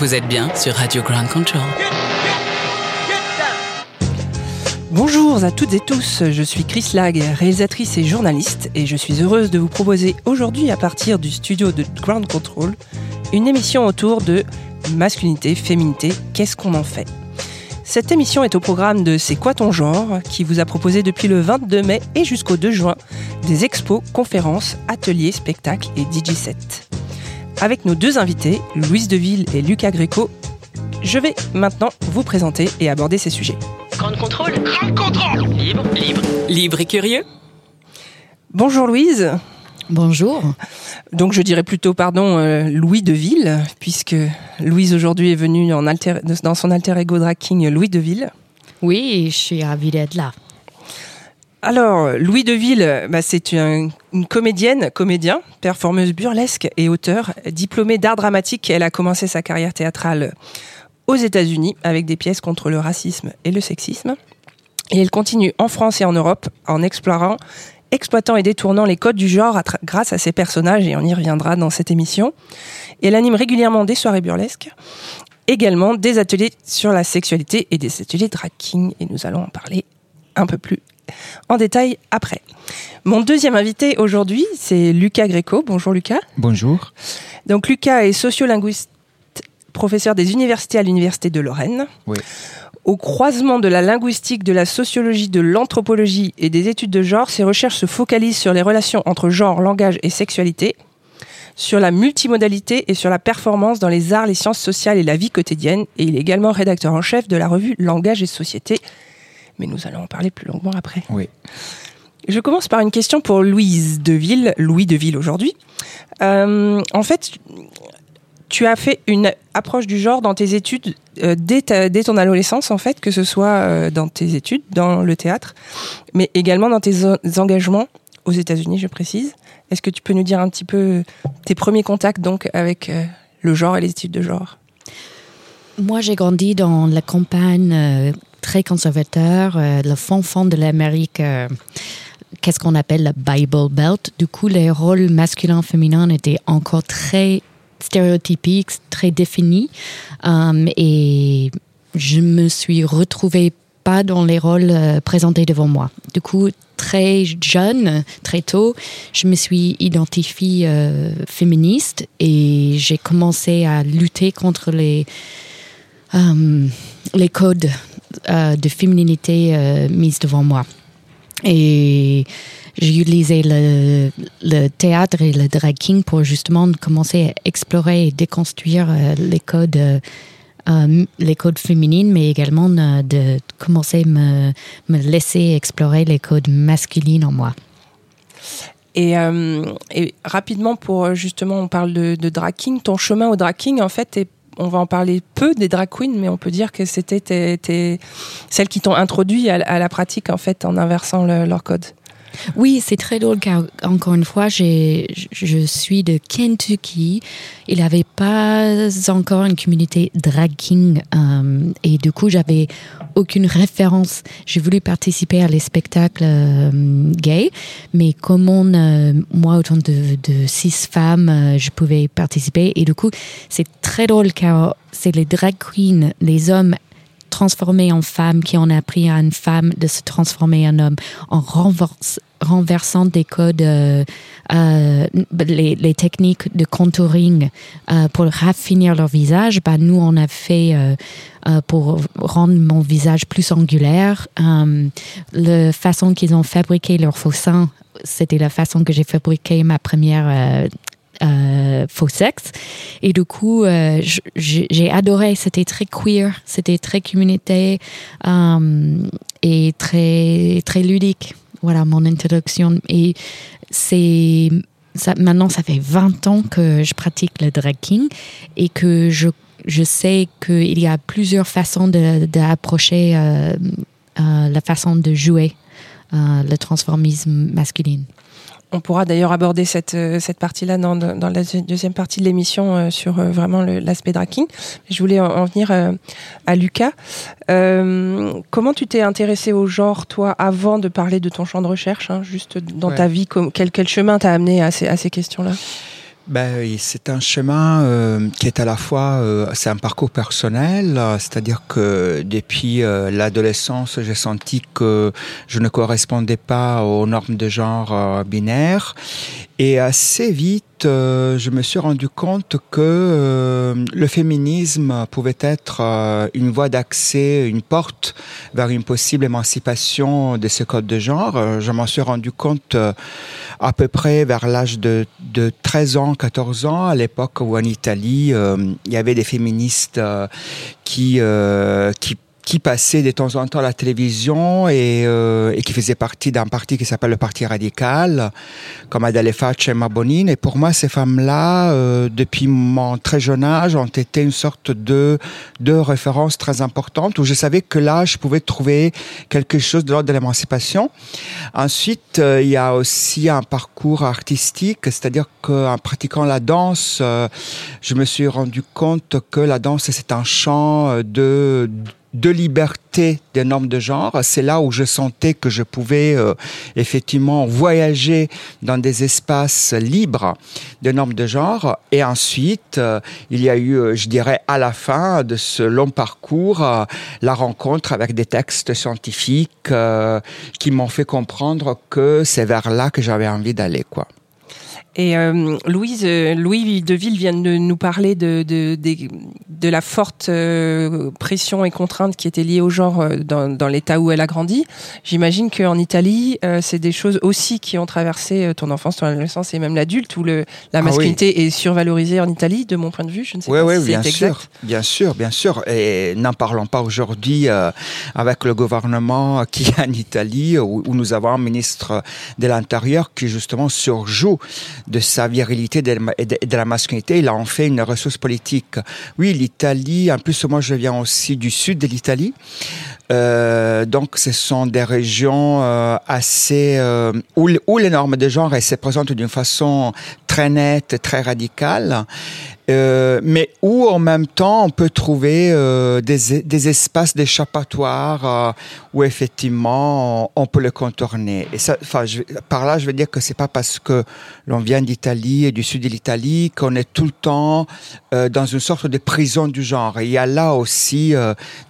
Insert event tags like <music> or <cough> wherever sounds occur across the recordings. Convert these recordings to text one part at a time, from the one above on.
Vous êtes bien sur Radio Ground Control. Bonjour à toutes et tous, je suis Chris Lag, réalisatrice et journaliste, et je suis heureuse de vous proposer aujourd'hui à partir du studio de Ground Control une émission autour de masculinité, féminité, qu'est-ce qu'on en fait? Cette émission est au programme de C'est quoi ton genre qui vous a proposé depuis le 22 mai et jusqu'au 2 juin des expos, conférences, ateliers, spectacles et DJ sets avec nos deux invités, Louise Deville et Lucas Gréco. Je vais maintenant vous présenter et aborder ces sujets. Grande contrôle. Grande contrôle. Libre, libre. Libre et curieux. Bonjour Louise. Bonjour. Donc je dirais plutôt pardon euh, Louis Deville, puisque Louise aujourd'hui est venue dans son alter ego drag king Louis Deville. Oui, je suis ravie d'être là. Alors, Louis Deville, bah, c'est une, comédienne, comédien, performeuse burlesque et auteur, diplômée d'art dramatique. Elle a commencé sa carrière théâtrale aux États-Unis avec des pièces contre le racisme et le sexisme. Et elle continue en France et en Europe en explorant, exploitant et détournant les codes du genre grâce à ses personnages, et on y reviendra dans cette émission. elle anime régulièrement des soirées burlesques, également des ateliers sur la sexualité et des ateliers king, et nous allons en parler un peu plus en détail après. Mon deuxième invité aujourd'hui, c'est Lucas Gréco. Bonjour Lucas. Bonjour. Donc Lucas est sociolinguiste, professeur des universités à l'Université de Lorraine. Oui. Au croisement de la linguistique, de la sociologie, de l'anthropologie et des études de genre, ses recherches se focalisent sur les relations entre genre, langage et sexualité, sur la multimodalité et sur la performance dans les arts, les sciences sociales et la vie quotidienne. Et il est également rédacteur en chef de la revue Langage et Société, mais nous allons en parler plus longuement après. Oui. Je commence par une question pour Louise Deville, Louis Deville aujourd'hui. Euh, en fait, tu as fait une approche du genre dans tes études euh, dès, dès, ton adolescence, en fait, que ce soit euh, dans tes études, dans le théâtre, mais également dans tes engagements aux États-Unis, je précise. Est-ce que tu peux nous dire un petit peu tes premiers contacts donc avec le genre et les études de genre? Moi, j'ai grandi dans la campagne très conservateur, euh, le fond fond de l'Amérique. Euh, qu'est-ce qu'on appelle le Bible Belt. Du coup, les rôles masculins féminins étaient encore très stéréotypiques, très définis. Euh, et je me suis retrouvée pas dans les rôles présentés devant moi. Du coup, très jeune, très tôt, je me suis identifiée féministe et j'ai commencé à lutter contre les, les codes euh, de féminité euh, mise devant moi. Et j'ai utilisé le, le, théâtre et le drag king pour justement commencer à explorer et déconstruire euh, les codes. les codes féminines, mais également de commencer à me, me laisser explorer les codes masculins en moi. Et, rapidement, pour justement, on parle de, de ton chemin au drag king, en fait, est on va en parler peu des drag queens, mais on peut dire que c'était celles qui t'ont introduit à, la pratique en fait en inversant leur code. Oui, c'est très drôle car, encore une fois, je suis de Kentucky. Il n'y avait pas encore une communauté drag king. Euh, et du coup, j'avais aucune référence. J'ai voulu participer à les spectacles euh, gays, mais comment euh, moi, autant de, de six femmes, je pouvais participer. Et du coup, c'est très drôle car c'est les drag queens, les hommes transformés en femmes, qui ont appris à une femme de se transformer en homme, en renversant des codes, euh, euh, les, techniques de contouring euh, pour raffinir leur visage. Bah, nous, on a fait pour rendre mon visage plus angulaire. la façon qu'ils ont fabriqué leur faux sein, c'était la façon que j'ai fabriqué ma première euh, faux sexe. Et du coup, euh, j'ai adoré. C'était très queer, c'était très communauté euh, et très très ludique. Voilà mon introduction. Et c'est ça, maintenant, ça fait 20 ans que je pratique le drag king et que je, je sais qu'il y a plusieurs façons d'approcher la façon de jouer le transformisme masculin. On pourra d'ailleurs aborder cette, euh, cette partie-là dans, dans, la deuxième partie de l'émission euh, sur euh, vraiment l'aspect tracking. Je voulais en, venir à Lucas. comment tu t'es intéressé au genre, toi, avant de parler de ton champ de recherche, hein, juste dans ta vie, quel, quel chemin t'a amené à ces, à ces questions-là? Ben, c'est un chemin euh, qui est à la fois, euh, c'est un parcours personnel, euh, c'est-à-dire que depuis l'adolescence, j'ai senti que je ne correspondais pas aux normes de genre binaire, et assez vite, je me suis rendu compte que le féminisme pouvait être une voie d'accès, une porte vers une possible émancipation de ce code de genre. je m'en suis rendu compte à peu près vers l'âge de, de 13 ans, 14 ans, à l'époque où en Italie, euh, il y avait des féministes euh, euh, qui qui passait de temps en temps à la télévision et, euh, et qui faisait partie d'un parti qui s'appelle le Parti radical, comme Adele Faccia et Mabonine. Et pour moi, ces femmes-là, euh, depuis mon très jeune âge, ont été une sorte de, de référence très importante où je savais que là, je pouvais trouver quelque chose de l'ordre de l'émancipation. Ensuite, euh, il y a aussi un parcours artistique, c'est-à-dire qu'en pratiquant la danse, euh, je me suis rendu compte que la danse, c'est un champ de de liberté des normes de genre. C'est là où je sentais que je pouvais euh, effectivement voyager dans des espaces libres des normes de genre. Et ensuite, euh, il y a eu, euh, je dirais, à la fin de ce long parcours, la rencontre avec des textes scientifiques qui m'ont fait comprendre que c'est vers là que j'avais envie d'aller, quoi. Et euh, Louise, euh, Louis Deville vient de nous parler de, de, de, la forte euh, pression et contrainte qui était liée au genre dans, dans l'état où elle a grandi. J'imagine qu'en Italie, c'est des choses aussi qui ont traversé ton enfance, ton adolescence et même l'adulte, où le, la ah masculinité est survalorisée en Italie, de mon point de vue. Je ne sais pas oui, si bien sûr, exact. bien sûr, bien sûr. Et n'en parlons pas aujourd'hui avec le gouvernement qui est en Italie, où, où nous avons un ministre de l'Intérieur qui justement surjoue de sa virilité et de, la masculinité, il a en fait une ressource politique. Oui, l'Italie, en plus moi je viens aussi du sud de l'Italie, euh, donc, ce sont des régions euh, assez euh, où, où, les normes de genre se présentent d'une façon très nette, très radicale, euh, mais où en même temps on peut trouver euh, des, des, espaces d'échappatoire euh, où effectivement on, peut le contourner. Et ça, enfin, par là, je veux dire que c'est pas parce que l'on vient d'Italie et du sud de l'Italie qu'on est tout le temps euh, dans une sorte de prison du genre. il y a là aussi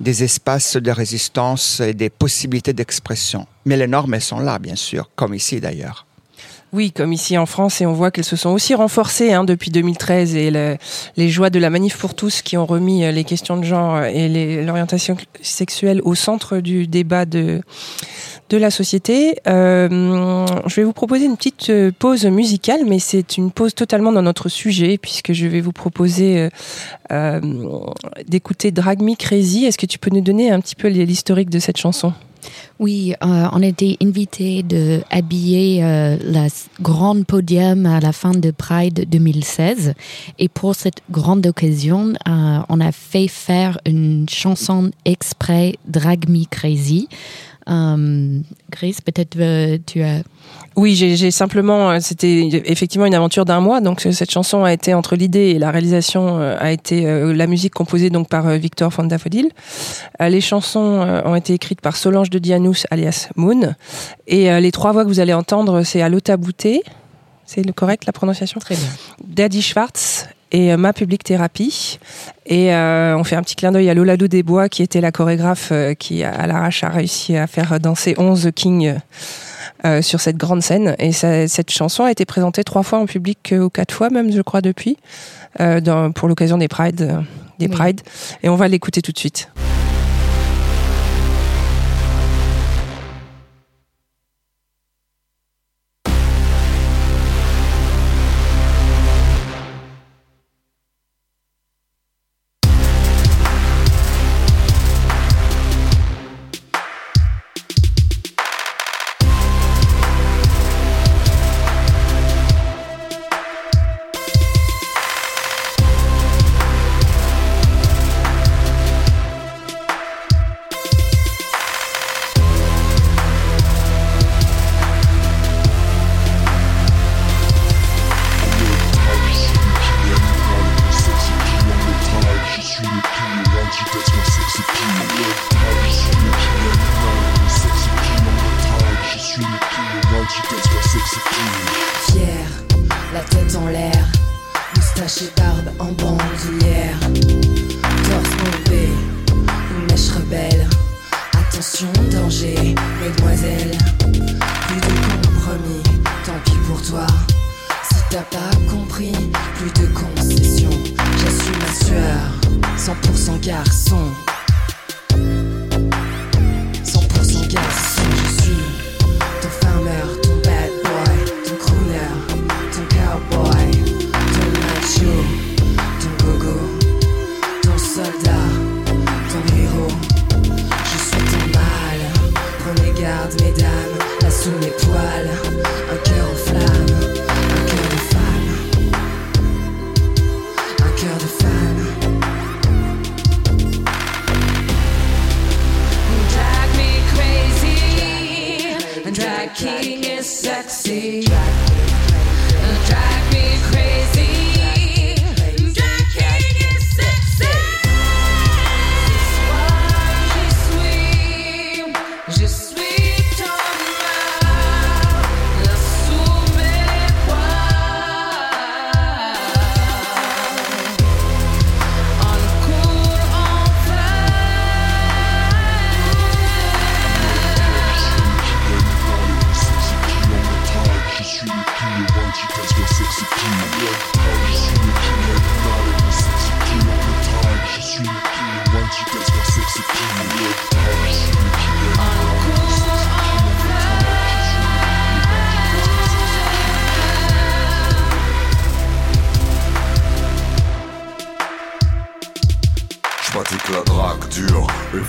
des espaces de résistance et des possibilités d'expression. Mais les normes, elles sont là, bien sûr, comme ici d'ailleurs. Oui, comme ici en France, et on voit qu'elles se sont aussi renforcées hein, depuis 2013 et les joies de la manif pour tous qui ont remis euh, les questions de genre et l'orientation sexuelle au centre du débat de la société. Euh, je vais vous proposer une petite euh, pause musicale, mais c'est une pause totalement dans notre sujet puisque je vais vous proposer euh, d'écouter Drag Me Crazy. Est-ce que tu peux nous donner un petit peu l'historique de cette chanson? Oui, euh, on était invité de habiller euh, la grande podium à la fin de Pride 2016. Et pour cette grande occasion, euh, on a fait faire une chanson exprès Drag Me Crazy. Grace, peut-être tu as oui, j'ai simplement, euh, c'était effectivement une aventure d'un mois. Donc cette chanson a été entre l'idée et la réalisation euh, a été euh, la musique composée donc par Victor Fondafodil. Les chansons ont été écrites par Solange de Dianous alias Moon. Et les trois voix que vous allez entendre, c'est Alota Bouté. C'est le correct la prononciation? Très bien. Daddy Schwartz et Ma Public Thérapie. Et on fait un petit clin d'œil à Lola Desbois, qui était la chorégraphe qui, à l'arrache, a réussi à faire danser 11 kings euh, sur cette grande scène. Et ça, cette chanson a été présentée trois fois en public, ou quatre fois même, je crois, depuis, euh, dans, pour l'occasion des Pride, euh, des Pride. Et on va l'écouter tout de suite.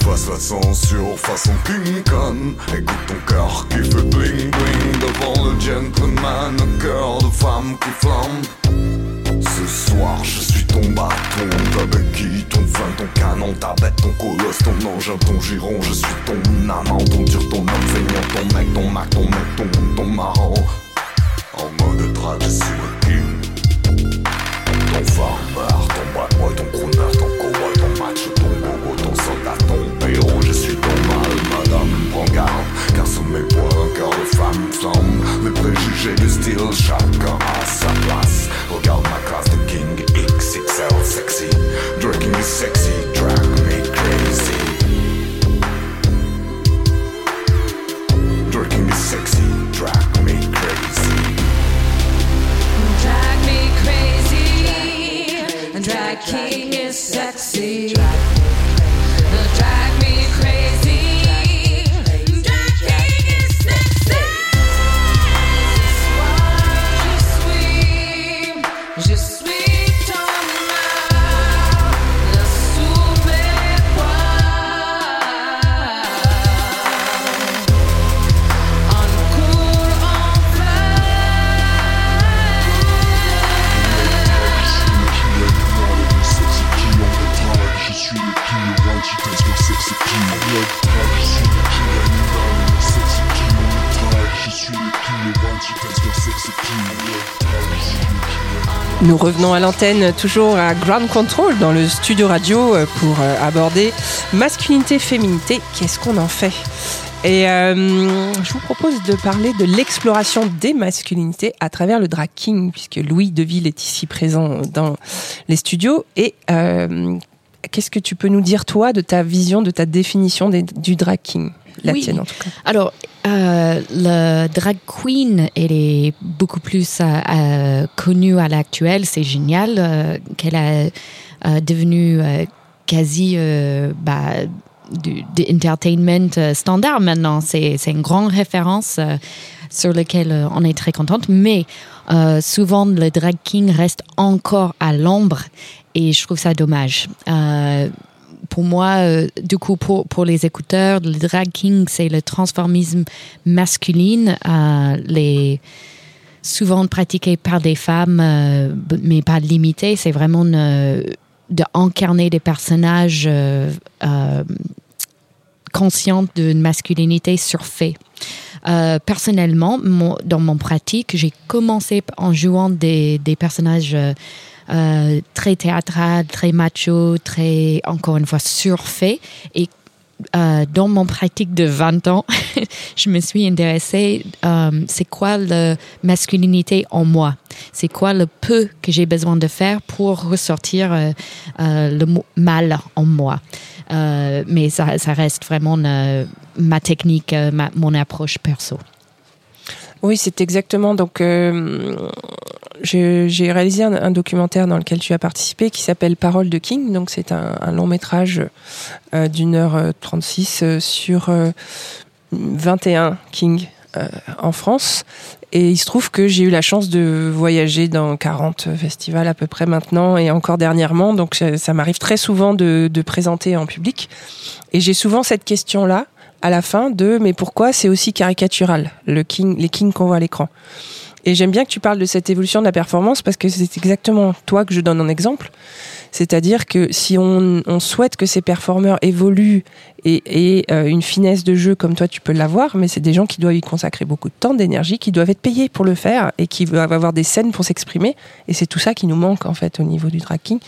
Efface la censure façon King Kong. Écoute ton cœur qui fait bling bling devant le gentleman, cœur de femme qui flambe. Ce soir, je suis ton bâton, ta béquille, ton fin, ton canon, ta bête, ton colosse, ton engin, ton giron. Je suis ton amant, ton dur, ton homme feignant, ton mec, ton mac, ton mec, ton, ton marrant. En mode drague, je suis le king. Ton farmer, ton bad boy, ton crooner, ton cowboy, madame, prends garde, car sous mes poings, un cœur de femme flamme, les préjugés du style, chacun à sa place, regarde ma classe de king XXL sexy, drinking is sexy, drag me crazy. Drinking is sexy, drag me crazy. Drag me crazy. Drag king is sexy. Drag Nous revenons à l'antenne, toujours à Ground Control dans le studio radio euh, pour euh, aborder masculinité, féminité. Qu'est-ce qu'on en fait? Et euh, je vous propose de parler de l'exploration des masculinités à travers le drag king, puisque Louis Deville est ici présent dans les studios. Et euh, qu'est-ce que tu peux nous dire, toi, de ta vision, de ta définition des- du drag king? La Oui. tienne, en tout cas. Alors, euh, le drag queen, elle est beaucoup plus euh, euh, connue à l'actuel. C'est génial euh, qu'elle a euh, devenu quasi bah, du, entertainment standard maintenant. C'est une grande référence sur laquelle on est très contente. Mais souvent, le drag king reste encore à l'ombre et je trouve ça dommage. Pour moi, euh, du coup, pour, pour les écouteurs, le drag king, c'est le transformisme masculine, euh, souvent pratiqué par des femmes, euh, mais pas limité. C'est vraiment euh, de des personnages conscients d'une masculinité surfait. Euh, personnellement, dans mon pratique, j'ai commencé en jouant des, personnages euh, très théâtrales, très macho, très, encore une fois, surfaits. Et euh, dans mon pratique de 20 ans, <laughs> je me suis intéressée, euh, c'est quoi la masculinité en moi? C'est quoi le peu que j'ai besoin de faire pour ressortir euh, le mal en moi? Mais ça, reste vraiment ma technique, mon approche perso. Oui, c'est exactement. Donc, euh, j'ai réalisé un, documentaire dans lequel tu as participé qui s'appelle Parole de King. Donc, c'est un, un long métrage euh, d'une heure euh, 36 euh, sur euh, 21 King euh, en France. Et il se trouve que j'ai eu la chance de voyager dans 40 festivals à peu près maintenant et encore dernièrement. Donc, ça, ça m'arrive très souvent de, de présenter en public. Et j'ai souvent cette question-là à la fin de mais pourquoi c'est aussi caricatural le king les kings qu'on voit à l'écran? Et j'aime bien que tu parles de cette évolution de la performance parce que c'est exactement toi que je donne en exemple c'est-à-dire que si on, souhaite que ces performeurs évoluent et, et euh, une finesse de jeu comme toi tu peux l'avoir mais c'est des gens qui doivent y consacrer beaucoup de temps d'énergie qui doivent être payés pour le faire et qui doivent avoir des scènes pour s'exprimer. Et c'est tout ça qui nous manque en fait au niveau du tracking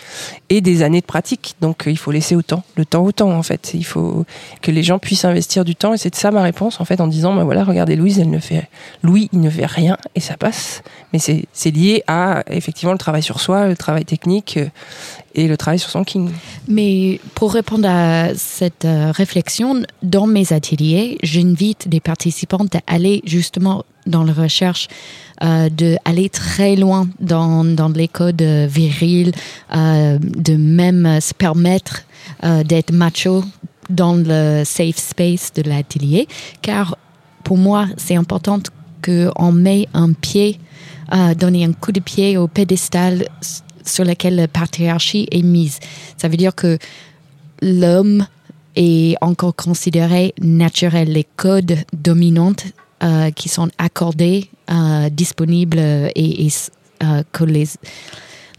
et des années de pratique. Donc euh, il faut laisser autant le temps au temps en fait. Il faut que les gens puissent investir du temps. Et c'est ça ma réponse en fait en disant bah voilà regardez Louise elle ne fait Louis il ne fait rien et ça passe. Mais c'est c'est lié à effectivement le travail sur soi le travail technique euh, et le travail sur son king. Mais pour répondre à cette euh, réflexion, dans mes ateliers, j'invite les participants à aller justement dans la recherche, euh, d'aller très loin dans, dans les codes euh, virils, euh, de même se permettre d'être macho dans le safe space de l'atelier, car pour moi, c'est important qu'on met un pied, donner un coup de pied au pédestal sur lequel la patriarchie est mise. Ça veut dire que l'homme est encore considéré naturel. Les codes dominants euh, qui sont accordés, euh, disponibles et, euh, que les,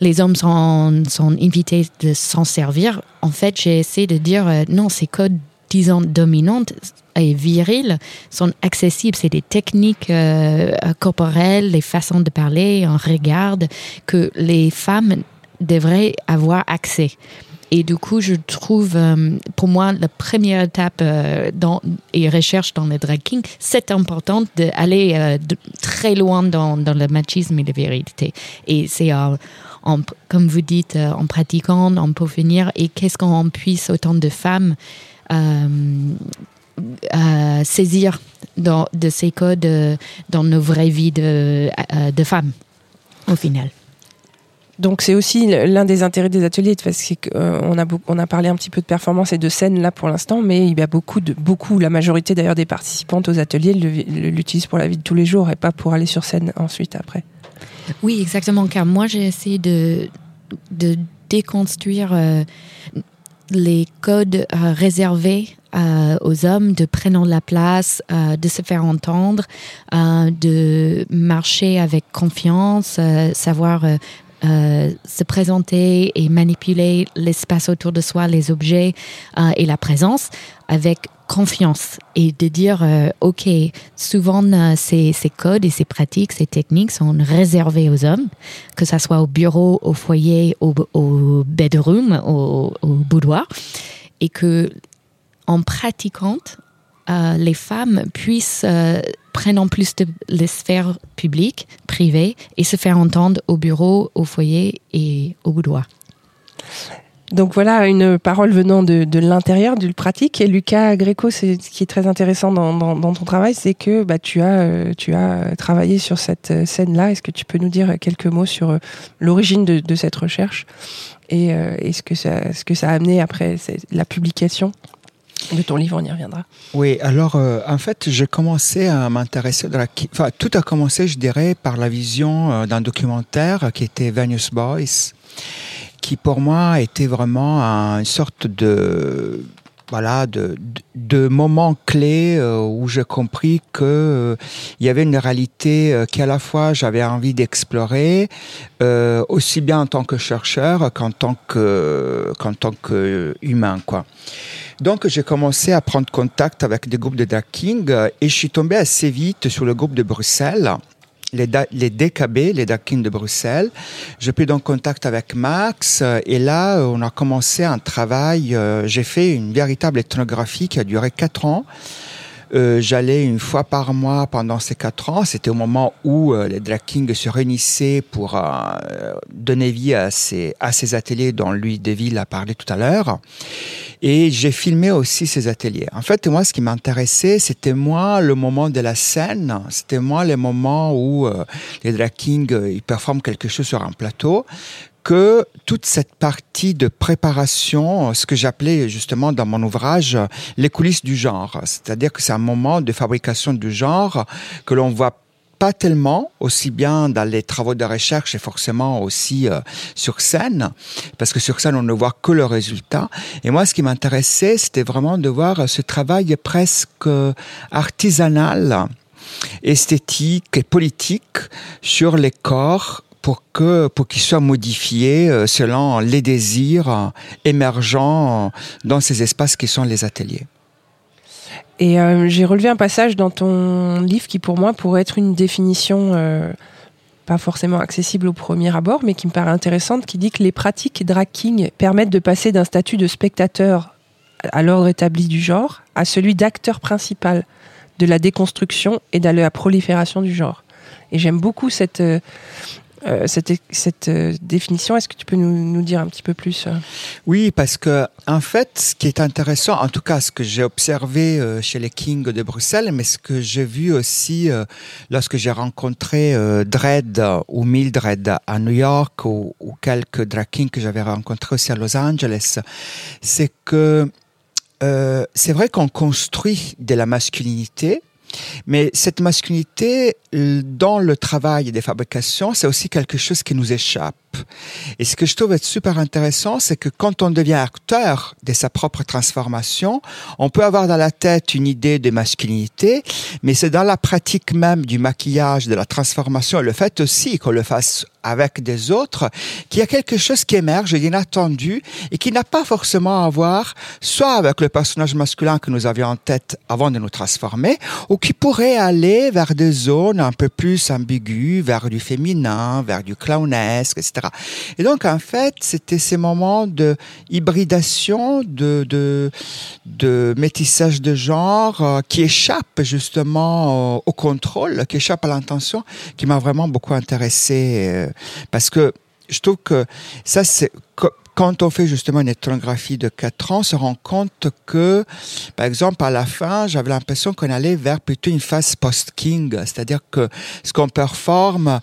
les hommes sont, sont invités de s'en servir. En fait, j'ai essayé de dire non, ces codes, disons, dominantes et virils sont accessibles. C'est des techniques euh, corporelles, les façons de parler, un regard que les femmes devraient avoir accès. Et du coup, je trouve, euh, pour moi, la première étape euh, dans, et recherche dans le drag king, c'est important d'aller euh, très loin dans, le machisme et la vérité. Et c'est, comme vous dites, en pratiquant, on peut finir. Et qu'est-ce qu'on puisse, autant de femmes, euh, euh, saisir dans, de ces codes euh, dans nos vraies vies de, euh, de femmes, au final. Donc c'est aussi l'un des intérêts des ateliers parce qu'on a on a parlé un petit peu de performance et de scène là pour l'instant, mais il y a beaucoup de beaucoup la majorité d'ailleurs des participantes aux ateliers l'utilisent pour la vie de tous les jours et pas pour aller sur scène ensuite après. Oui, exactement, car moi j'ai essayé de, de déconstruire euh, les codes euh, réservés euh, aux hommes, de prendre la place, euh, de se faire entendre, de marcher avec confiance, savoir euh, se présenter et manipuler l'espace autour de soi, les objets euh, et la présence avec confiance et de dire euh, ok souvent euh, ces, ces codes et ces pratiques ces techniques sont réservées aux hommes que ça soit au bureau au foyer au, au bedroom au, au boudoir et que en pratiquant euh, les femmes puissent euh, prendre en plus de les sphères publiques, privées, et se faire entendre au bureau, au foyer et au boudoir. Donc voilà une parole venant de, l'intérieur, du pratique. Et Lucas Gréco, ce qui est très intéressant dans, ton travail, c'est que bah, tu, as, euh, tu as travaillé sur cette euh, scène-là. Est-ce que tu peux nous dire quelques mots sur l'origine de, cette recherche et, et ce, que ça, ce que ça a amené après la publication? De ton livre On y reviendra. Oui, alors euh, en fait, j'ai commencé à m'intéresser la. Enfin, tout a commencé, je dirais, par la vision euh, d'un documentaire qui était Venus Boys, qui pour moi était vraiment un- une sorte de voilà de, de, de moment clé euh, où j'ai compris que euh, il y avait une réalité euh, qu'à la fois j'avais envie d'explorer euh, aussi bien en tant que chercheur qu'en tant que qu'en tant que humain quoi. Donc j'ai commencé à prendre contact avec des groupes de drag king euh, et je suis tombé assez vite sur le groupe de Bruxelles les, les DKB, les Drag Kings de Bruxelles. J'ai pris donc contact avec Max euh, et là, euh, on a commencé un travail. euh, J'ai fait une véritable ethnographie qui a duré quatre ans. Euh, J'allais une fois par mois pendant ces quatre ans. C'était au moment où euh, les drag kings se réunissaient pour euh, donner vie à ces, à ces ateliers dont Louis Deville a parlé tout à l'heure. Et j'ai filmé aussi ces ateliers. En fait, moi, ce qui m'intéressait, c'était moi le moment de la scène. C'était moi le moment où euh, les drag kings euh, ils performent quelque chose sur un plateau que toute cette partie de préparation, ce que j'appelais justement dans mon ouvrage euh, les coulisses du genre, c'est-à-dire que c'est un moment de fabrication du genre que l'on voit pas tellement, aussi bien dans les travaux de recherche et forcément aussi euh, sur scène, parce que sur scène, on ne voit que le résultat. Et moi, ce qui m'intéressait, c'était vraiment de voir ce travail presque artisanal, esthétique et politique sur les corps pour que pour qu'ils soient modifiés euh, selon les désirs euh, émergents euh, dans ces espaces qui sont les ateliers. Et j'ai relevé un passage dans ton livre qui, pour moi, pourrait être une définition pas forcément accessible au premier abord, mais qui me paraît intéressante, qui dit que les pratiques drag king permettent de passer d'un statut de spectateur à l'ordre établi du genre à celui d'acteur principal de la déconstruction et de la prolifération du genre. Et j'aime beaucoup cette, euh, cette, euh, définition. Est-ce que tu peux nous, dire un petit peu plus euh? Oui, parce que en fait, ce qui est intéressant, en tout cas, ce que j'ai observé chez les Kings de Bruxelles, mais ce que j'ai vu aussi lorsque j'ai rencontré Dredd ou Mildred à New York ou, ou quelques drag kings que j'avais rencontrés aussi à Los Angeles, c'est que c'est vrai qu'on construit de la masculinité, mais cette masculinité, euh, dans le travail des fabrications, c'est aussi quelque chose qui nous échappe. Et ce que je trouve être super intéressant, c'est que quand on devient acteur de sa propre transformation, on peut avoir dans la tête une idée de masculinité, mais c'est dans la pratique même du maquillage, de la transformation, et le fait aussi qu'on le fasse avec des autres, qu'il y a quelque chose qui émerge d'inattendu et qui n'a pas forcément à voir soit avec le personnage masculin que nous avions en tête avant de nous transformer, qui pourrait aller vers des zones un peu plus ambiguës, vers du féminin, vers du clownesque, etc. Et donc, en fait, c'était ces moments de hybridation, de, de, de métissage de genre euh, qui échappent justement au, contrôle, qui échappent à l'intention, qui m'a vraiment beaucoup intéressé euh, parce que je trouve que ça, c'est quand on fait justement une ethnographie de quatre ans, on se rend compte que, par exemple, à la fin, j'avais l'impression qu'on allait vers plutôt une phase post-king, c'est-à-dire que ce qu'on performe,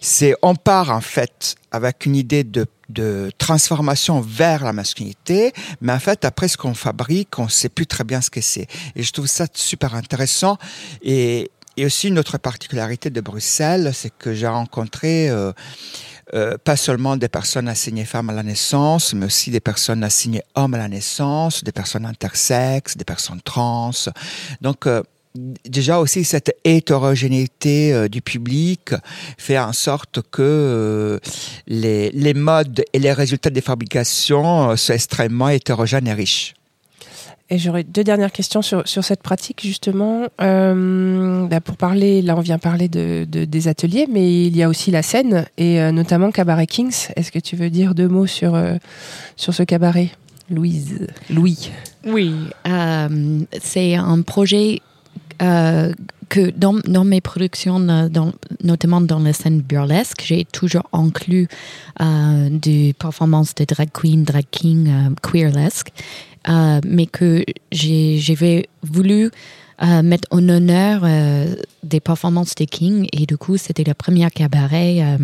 c'est on part en fait avec une idée de transformation vers la masculinité, mais en fait, après ce qu'on fabrique, on sait plus très bien ce que c'est. Et je trouve ça super intéressant. Et, et aussi, une autre particularité de Bruxelles, c'est que j'ai rencontré euh, euh, pas seulement des personnes assignées femmes à la naissance, mais aussi des personnes assignées hommes à la naissance, des personnes intersexes, des personnes trans. Donc, euh, déjà aussi cette hétérogénéité euh, du public fait en sorte que les, les modes et les résultats des fabrications euh, sont extrêmement hétérogènes et riches. Et j'aurais deux dernières questions sur, sur cette pratique, justement. Euh, bah, pour parler, là, on vient parler de, de- des ateliers, mais il y a aussi la scène, et euh, notamment Cabaret Kings. Est-ce que tu veux dire deux mots sur, euh, sur ce cabaret Louise? Louis Oui, euh, c'est un projet euh, que dans, dans mes productions, dans- notamment dans la scène burlesque, j'ai toujours inclus euh, des performances de drag queen, drag king, euh, queerlesque, euh, mais que j'avais voulu mettre en honneur des performances des kings et du coup c'était le premier cabaret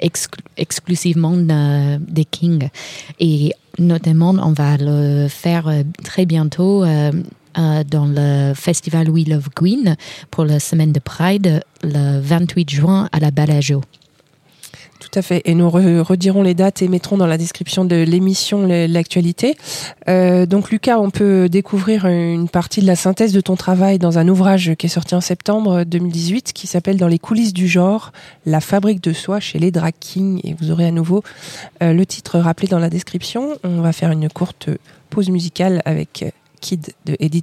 exclu- exclusivement des kings et notamment on va le faire très bientôt dans le festival We Love Queen pour la semaine de Pride le 28 juin à la Balajo. Tout à fait. Et nous re- redirons les dates et mettrons dans la description de l'émission l'actualité. Euh, donc Lucas, on peut découvrir une partie de la synthèse de ton travail dans un ouvrage qui est sorti en septembre 2018 qui s'appelle Dans les coulisses du genre, la fabrique de soi chez les drag kings. Et vous aurez à nouveau euh, le titre rappelé dans la description. On va faire une courte pause musicale avec Kid de Eddie.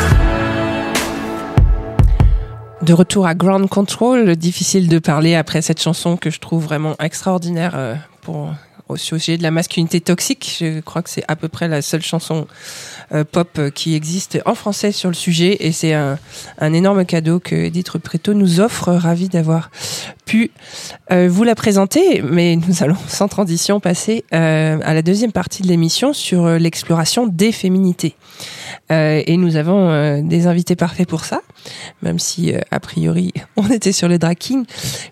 De retour à Ground Control, difficile de parler après cette chanson que je trouve vraiment extraordinaire euh, pour au sujet de la masculinité toxique. Je crois que c'est à peu près la seule chanson euh, pop euh, qui existe en français sur le sujet et c'est un, énorme cadeau que Edith Preto nous offre. Ravi d'avoir pu vous la présenter, mais nous allons sans transition passer à la deuxième partie de l'émission sur l'exploration des féminités. Euh, et nous avons euh, des invités parfaits pour ça, même si euh, a priori <laughs> on était sur le drag king,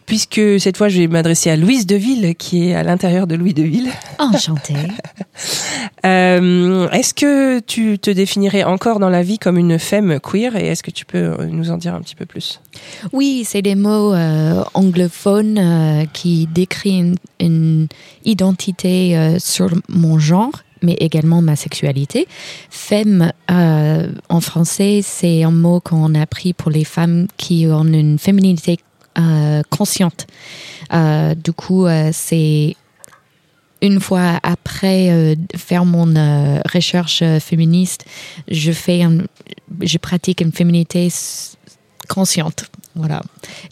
puisque cette fois je vais m'adresser à Louise Deville qui est à l'intérieur de Louis Deville. <laughs> Enchantée. Est-ce que tu te définirais encore dans la vie comme une femme queer et est-ce que tu peux nous en dire un petit peu plus? Oui, c'est des mots anglophones qui décrivent une, une identité sur mon genre, mais également ma sexualité. Femme, euh, en français, c'est un mot qu'on a pris pour les femmes qui ont une féminité euh, consciente. Euh, du coup, euh, c'est une fois après euh, faire mon euh, recherche féministe, je fais, un- je pratique une féminité consciente, voilà.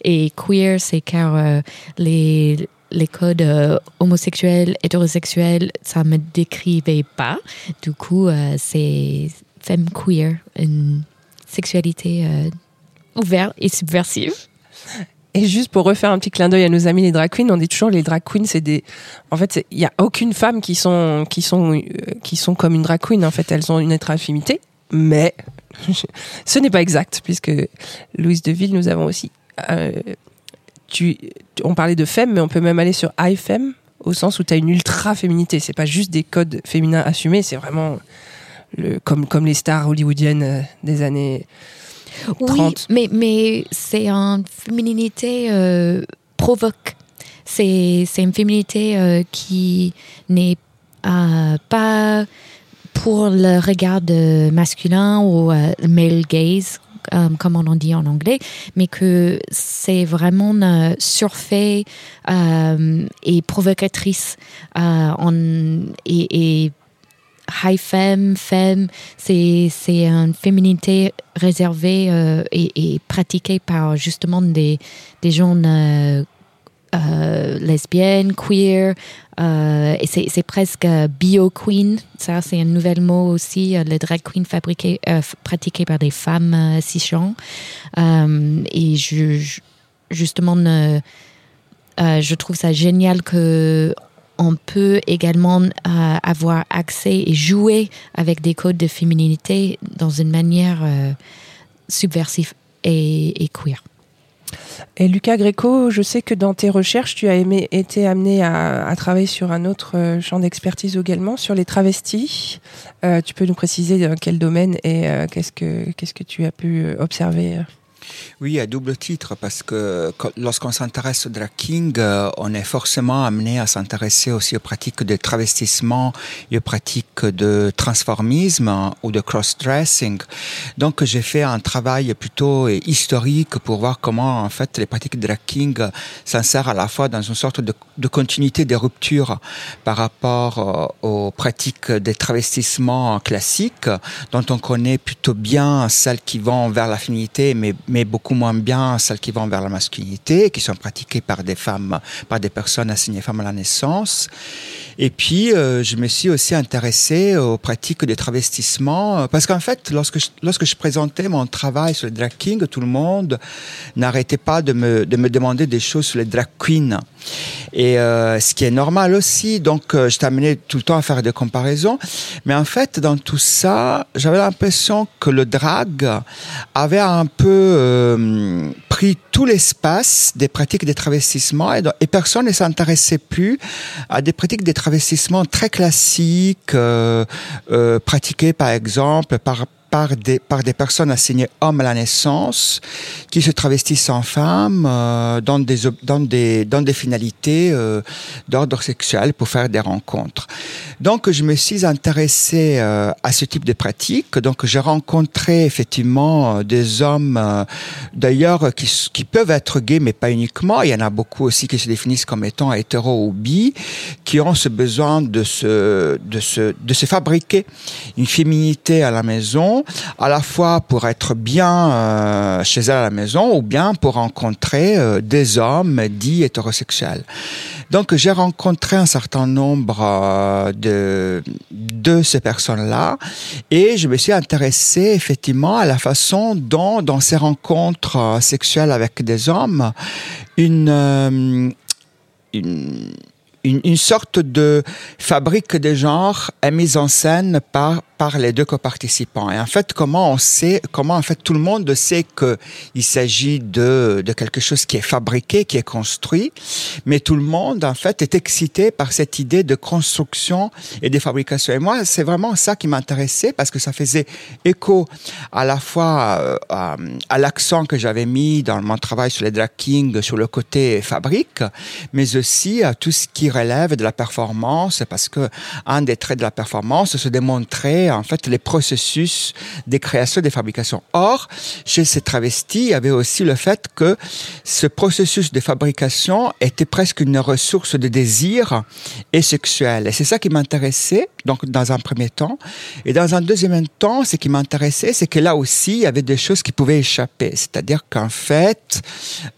Et queer, c'est car les les codes euh, homosexuels, hétérosexuels, ça me décrivait pas. Du coup, euh, c'est femme queer, une sexualité euh, ouverte et subversive. Et juste pour refaire un petit clin d'œil à nos amis les drag queens, on dit toujours les drag queens, c'est des. En fait, il y a aucune femme qui sont qui sont qui sont comme une drag queen. En fait, elles ont une être affinité, mais <laughs> ce n'est pas exact puisque Louise Deville, nous avons aussi. Tu, on parlait de femme, mais on peut même aller sur femme au sens où tu as une ultra féminité. C'est pas juste des codes féminins assumés, c'est vraiment le, comme comme les stars hollywoodiennes euh, des années Oui, 30. mais, mais c'est une féminité euh, provoque. C'est c'est une féminité euh, qui n'est euh, pas pour le regard de masculin ou male gaze, euh, comme on en dit en anglais, mais que c'est vraiment euh, surfait euh, et provocatrice euh, en, et, high femme, femme, c'est c'est une féminité réservée et, pratiquée par justement des, des gens euh, lesbiennes, queer, euh, et c'est presque euh, bio queen. Ça, c'est un nouvel mot aussi, le drag queen fabriqué, pratiqué par des femmes cisgenres. Et justement, je trouve ça génial que on peut également avoir accès et jouer avec des codes de féminité dans une manière subversive et queer. Et Lucas Greco, je sais que dans tes recherches, tu as aimé, été amené à, travailler sur un autre euh, champ d'expertise également, sur les travestis. Euh, tu peux nous préciser dans quel domaine et euh, qu'est-ce que qu'est-ce que tu as pu observer Oui, à double titre, parce que lorsqu'on s'intéresse au drag king, euh, on est forcément amené à s'intéresser aussi aux pratiques de travestissement et aux pratiques de transformisme ou de cross-dressing. Donc, j'ai fait un travail plutôt historique pour voir comment, en fait, les pratiques de drag king s'insèrent à la fois dans une sorte de, continuité des ruptures par rapport euh, aux pratiques des travestissements classiques, dont on connaît plutôt bien celles qui vont vers la féminité, mais, beaucoup moins bien celles qui vont vers la masculinité, qui sont pratiquées par des femmes, par des personnes assignées femmes à la naissance. Et puis, euh, je me suis aussi intéressé aux pratiques des travestissements, euh, parce qu'en fait, lorsque je, lorsque je présentais mon travail sur le drag king, tout le monde n'arrêtait pas de me, de me demander des choses sur les drag queens. Et euh, ce qui est normal aussi, donc je t'amenais tout le temps à faire des comparaisons. Mais en fait, dans tout ça, j'avais l'impression que le drag avait un peu euh, pris tout l'espace des pratiques des travestissements et, personne ne s'intéressait plus à des pratiques des travestissements très classiques, euh, euh, pratiquées par exemple par par des, par des personnes assignées hommes à la naissance, qui se travestissent en femmes euh, dans, des, dans, des, dans des finalités euh, d'ordre sexuel pour faire des rencontres. Donc, je me suis intéressé euh, à ce type de pratique. Donc, j'ai rencontré effectivement euh, des hommes, euh, d'ailleurs, qui, qui peuvent être gays, mais pas uniquement. Il y en a beaucoup aussi qui se définissent comme étant hétéro ou bi, qui ont ce besoin de se, de se, de se fabriquer une féminité à la maison, à la fois pour être bien euh, chez elle à la maison ou bien pour rencontrer euh, des hommes dits hétérosexuels. Donc j'ai rencontré un certain nombre euh, de, de ces personnes-là et je me suis intéressé effectivement à la façon dont dans ces rencontres sexuelles avec des hommes, une, une une, sorte de fabrique de genre est mise en scène par par les deux coparticipants. Et en fait, comment on sait, comment en fait tout le monde sait que il s'agit de de quelque chose qui est fabriqué, qui est construit, mais tout le monde en fait est excité par cette idée de construction et de fabrication. Et moi, c'est vraiment ça qui m'intéressait parce que ça faisait écho à la fois euh, à, l'accent que j'avais mis dans mon travail sur les drag kings, sur le côté fabrique, mais aussi à tout ce qui relève de la performance, parce que un des traits de la performance, c'est de montrer en fait les processus des créations, des fabrications. Or, chez ces travestis, il y avait aussi le fait que ce processus de fabrication était presque une ressource de désir et sexuel. Et c'est ça qui m'intéressait, donc dans un premier temps. Et dans un deuxième temps, ce qui m'intéressait, c'est que là aussi, il y avait des choses qui pouvaient échapper. C'est-à-dire qu'en fait,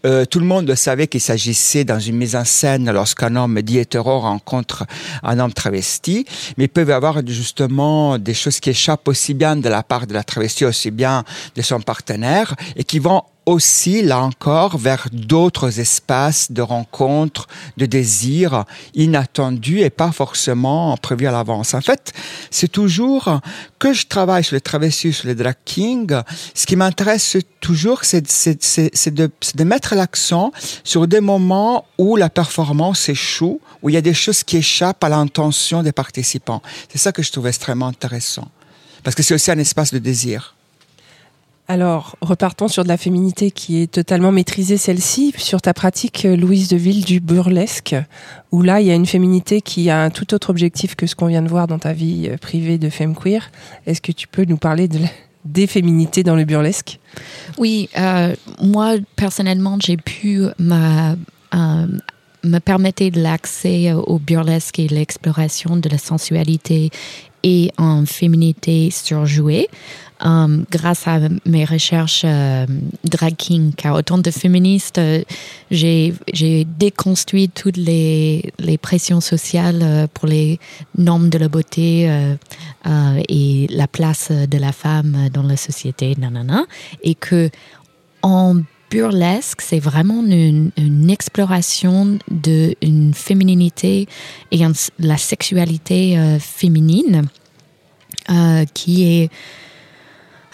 euh, tout le monde savait qu'il s'agissait dans une mise en scène lorsqu'un homme dit hétéro rencontre un homme travesti, mais il peut y avoir justement des choses qui échappent aussi bien de la part de la travestie, aussi bien de son partenaire, et qui vont aussi, là encore, vers d'autres espaces de rencontres, de désirs inattendus et pas forcément prévus à l'avance. En fait, c'est toujours que je travaille sur les travestis, sur les drag kings, ce qui m'intéresse toujours, c'est de, c'est de mettre l'accent sur des moments où la performance échoue, où il y a des choses qui échappent à l'intention des participants. C'est ça que je trouve extrêmement intéressant. Parce que c'est aussi un espace de désir. Alors, repartons sur de la féminité qui est totalement maîtrisée, celle-ci, sur ta pratique, euh, Louise de Ville, du burlesque, où là, il y a une féminité qui a un tout autre objectif que ce qu'on vient de voir dans ta vie euh, privée de femme queer. Est-ce que tu peux nous parler de la- des féminités dans le burlesque? Oui, euh, moi personnellement, j'ai pu ma, euh, me permettre de l'accès au burlesque et l'exploration de la sensualité et en féminité surjouée euh, grâce à mes recherches euh, drag king. Car autant de féministes, euh, j'ai déconstruit toutes les, les pressions sociales euh, pour les normes de la beauté euh, euh, et la place de la femme dans la société, nanana, et que en burlesque, c'est vraiment une, exploration de une fémininité et la sexualité euh, féminine euh, qui est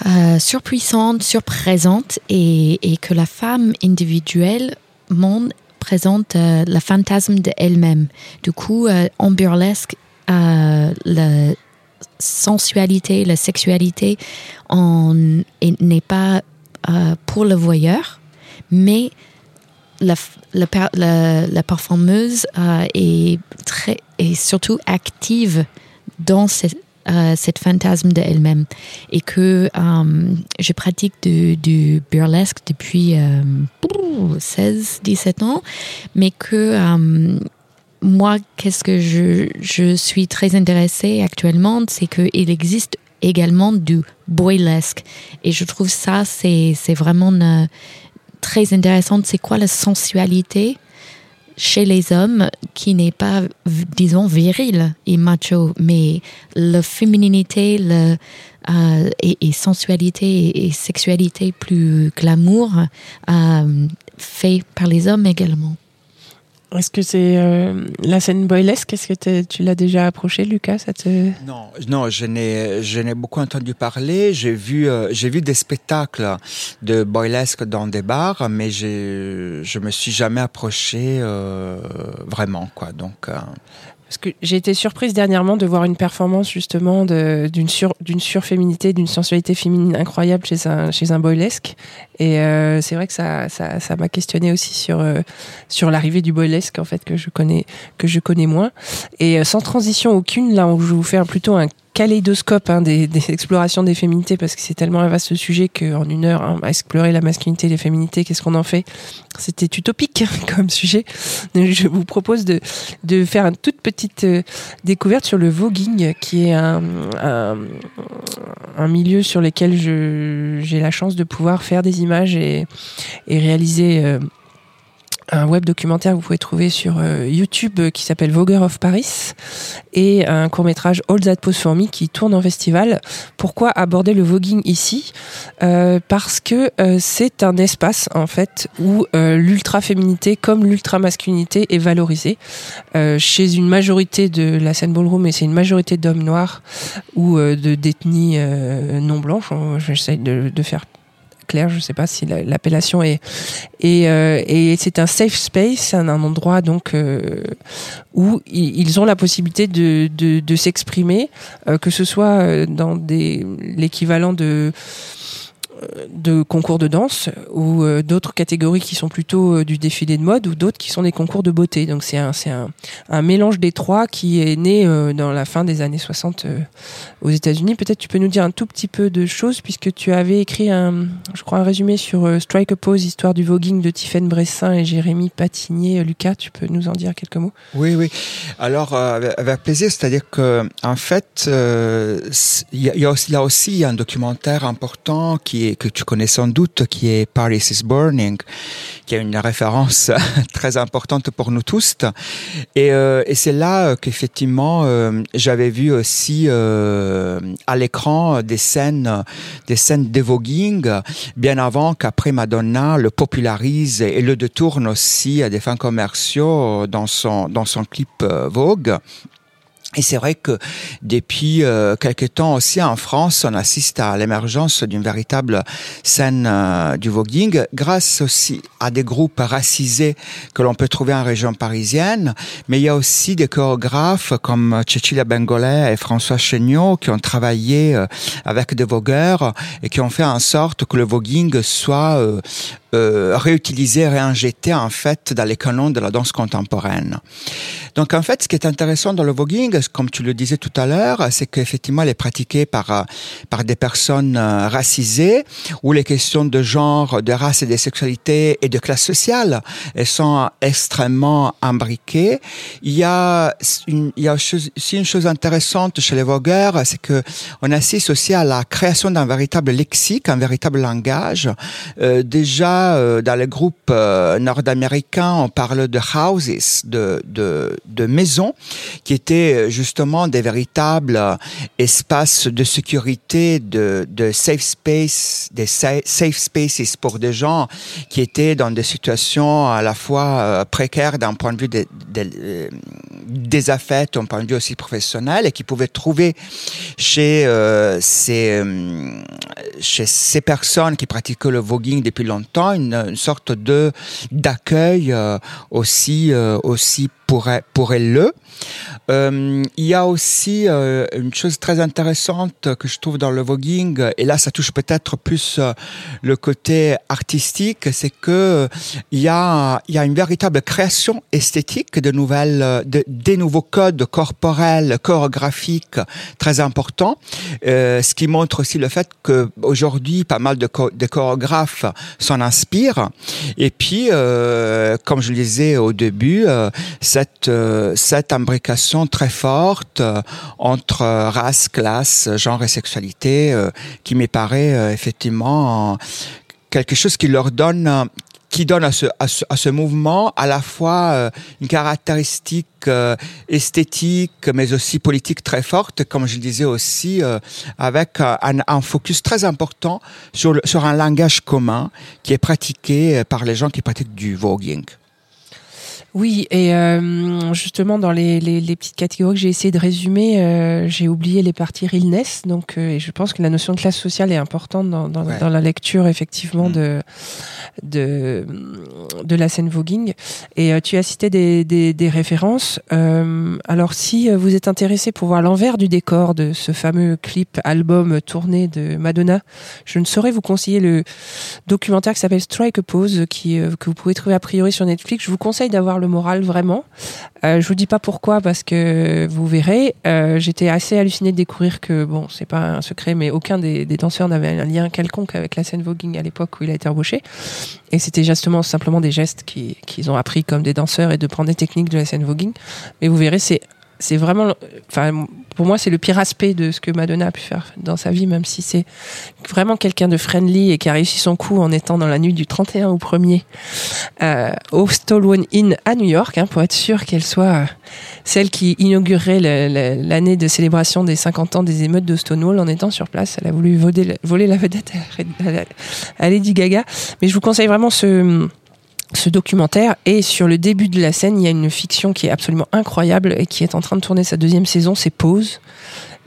euh, surpuissante, surprésente et, et que la femme individuellement présente euh, le fantasme d'elle-même. Du coup, en burlesque, la sensualité, la sexualité n'est pas pour le voyeur, mais la, la, per- la- la performeuse euh, est, très, est surtout active dans ce- euh, cette fantasme d'elle-même. Et que euh, je pratique du, burlesque depuis euh, 16-17 ans, mais que euh, moi, qu'est-ce que je, je suis très intéressée actuellement, c'est qu'il existe également du boylesque. Et je trouve ça, c'est vraiment euh, très intéressant. C'est quoi la sensualité chez les hommes qui n'est pas, disons, viril et macho, mais la fémininité le, euh, et, et sensualité et sexualité plus glamour euh, fait par les hommes également. Est-ce que c'est euh, la scène boylesque Est-ce que tu l'as déjà approché, Lucas ça te... Non, non, je n'ai, je n'ai beaucoup entendu parler. J'ai vu, euh, j'ai vu des spectacles de boylesque dans des bars, mais j'ai, je me suis jamais approché euh, vraiment, quoi. Donc, Parce que j'ai été surprise dernièrement de voir une performance justement d'une sur, surféminité, d'une sensualité féminine incroyable chez un, chez un boylesque. Et euh, c'est vrai que ça, ça, ça m'a questionné aussi sur, euh, sur l'arrivée du boylesque en fait que je connais, que je connais moins. Et euh, sans transition aucune, là, on- je vous faire plutôt un kaléidoscope hein, des, explorations des féminités parce que c'est tellement un vaste sujet qu'en une heure, hein, explorer la masculinité et les féminités, qu'est-ce qu'on en fait? C'était utopique <laughs> comme sujet. Je vous propose de, faire une toute petite euh, découverte sur le voguing, qui est un, milieu sur lequel j'ai la chance de pouvoir faire des images et, et réaliser euh, un web documentaire que vous pouvez trouver sur euh, YouTube euh, qui s'appelle Voguer of Paris et un court métrage All That Pose For Me qui tourne en festival. Pourquoi aborder le voguing ici? Euh, Parce que euh, c'est un espace en fait où l'ultra féminité comme l'ultra masculinité est valorisée chez une majorité de la scène ballroom et c'est une majorité d'hommes noirs ou de d'ethnie euh, non blanche. J'essaie de, de faire clair, je sais pas si la- l'appellation est et, euh, et c'est un safe space, un, endroit donc euh, où ils ont la possibilité de, de, de s'exprimer, euh, que ce soit euh, dans des l'équivalent de de concours de danse ou euh, d'autres catégories qui sont plutôt euh, du défilé de mode ou d'autres qui sont des concours de beauté. Donc c'est un un, mélange des trois qui est né euh, dans la fin des années 60 euh, aux États-Unis. Peut-être tu peux nous dire un tout petit peu de choses puisque tu avais écrit un je crois un résumé sur Strike a Pose histoire du voguing de Tiffaine Bressin et Jérémy Patinier. Lucas, tu peux nous en dire quelques mots? Oui, oui. Alors, avec- plaisir, c'est-à-dire que, en fait, il y, a- a aussi un documentaire important qui est, que tu connais sans doute, qui est Paris is Burning, qui est une référence <laughs> très importante pour nous tous. Et, euh, c'est là qu'effectivement, euh, j'avais vu aussi euh, à l'écran des scènes, des scènes bien avant qu'après Madonna le popularise et le détourne aussi à des fins commerciaux dans son, dans son clip Vogue. Et c'est vrai que depuis euh, quelques temps aussi en France, on assiste à l'émergence d'une véritable scène euh, du voguing, grâce aussi à des groupes racisés que l'on peut trouver en région parisienne. Mais il y a aussi des chorégraphes comme Cecilia Bengolet et François Chéniaud qui ont travaillé euh, avec des vogueurs et qui ont fait en sorte que le voguing soit euh, réutilisé, réinjecté en fait dans les canons de la danse contemporaine. Donc en fait, ce qui est intéressant dans le voguing, comme tu le disais tout à l'heure, c'est qu'effectivement, elle est pratiquée par euh, par des personnes euh, racisées où les questions de genre, de race et de sexualité et de classe sociale, elles sont extrêmement imbriquées. Il y a une, il y a aussi une chose intéressante chez les vogueurs, c'est que on assiste aussi à la création d'un véritable lexique, un véritable langage. Euh, déjà euh, dans les groupes euh, nord-américains, on parle de houses, de, de, de maisons, qui étaient euh, justement des véritables espaces de sécurité, de, de safe space, des sa- safe spaces pour des gens qui étaient dans des situations à la fois précaires d'un point de vue des, des, affaires, d'un point de vue aussi professionnel, et qui pouvaient trouver chez ces chez ces personnes qui pratiquaient le voguing depuis longtemps une, une sorte de d'accueil euh, aussi euh, aussi pour elle- pour elle euh, il y a aussi euh, une chose très intéressante que je trouve dans le voguing, et là ça touche peut-être plus euh, le côté artistique, c'est que euh, il y a il y a une véritable création esthétique de nouvelles, euh, de, des nouveaux codes corporels, chorégraphiques très importants, ce qui montre aussi le fait que aujourd'hui pas mal de, de chorégraphes s'en inspirent. Et puis, comme je le disais au début, euh, cette euh, cette imbrication très forte euh, entre euh, race, classe, genre et sexualité, qui me paraît effectivement quelque chose qui leur donne qui donne à ce, mouvement à la fois une caractéristique esthétique, mais aussi politique très forte, comme je le disais aussi, avec un, focus très important sur, un langage commun qui est pratiqué par les gens qui pratiquent du voguing. Oui, et euh, justement dans les, les, les petites catégories que j'ai essayé de résumer, euh, j'ai oublié les parties realness. Donc, euh, et je pense que la notion de classe sociale est importante dans, dans, Ouais. dans la lecture effectivement Mm. de, de de la scène voguing. Et euh, tu as cité des, des, des références. Euh, alors, si vous êtes intéressé pour voir l'envers du décor de ce fameux clip album tourné de Madonna, je ne saurais vous conseiller le documentaire qui s'appelle Strike a Pose, qui, euh, que vous pouvez trouver a priori sur Netflix. Je vous conseille d'avoir le moral vraiment. Euh, je vous dis pas pourquoi parce que vous verrez. Euh, J'étais assez hallucinée de découvrir que bon, c'est pas un secret, mais aucun des, des danseurs n'avait un lien quelconque avec la scène voguing à l'époque où il a été embauché. Et c'était justement simplement des gestes qui- qu'ils ont appris comme des danseurs et de prendre des techniques de la scène voguing. Mais vous verrez, c'est c'est vraiment, enfin, pour moi, c'est le pire aspect de ce que Madonna a pu faire dans sa vie, même si c'est vraiment quelqu'un de friendly et qui a réussi son coup en étant dans la nuit du 31 au 1er euh, au Stallone Inn à New York, hein, pour être sûr qu'elle soit euh, celle qui inaugurerait l'année de célébration des 50 ans des émeutes de Stonewall en étant sur place. Elle a voulu voler, la- vedette à Lady Gaga. Mais je vous conseille vraiment ce ce documentaire et sur le début de la scène, il y a une fiction qui est absolument incroyable et qui est en train de tourner sa deuxième saison, c'est Pause.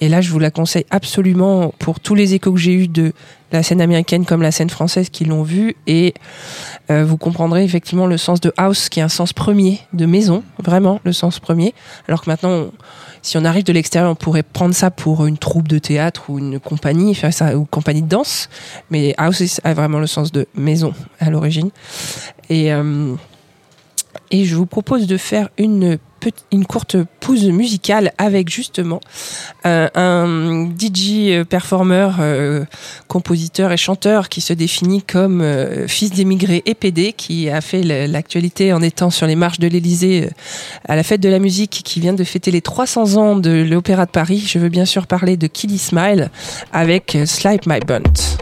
Et là, je vous la conseille absolument pour tous les échos que j'ai eus de la scène américaine comme la scène française qui l'ont vue. Et euh, vous comprendrez effectivement le sens de house qui est un sens premier, de maison, vraiment le sens premier. Alors que maintenant, on- si on arrive de l'extérieur, on pourrait prendre ça pour une troupe de théâtre ou une compagnie, faire ça ou compagnie de danse. Mais house a vraiment le sens de maison à l'origine. Et, euh, et je vous propose de faire une, une courte pause musicale avec justement euh, un DJ performeur, euh, compositeur et chanteur qui se définit comme euh, fils d'émigrés et PD, qui a fait l'actualité en étant sur les marches de l'Élysée euh, à la fête de la musique, qui vient de fêter les 300 ans de l'Opéra de Paris. Je veux bien sûr parler de Killy Smile avec euh, Slipe My Bunt.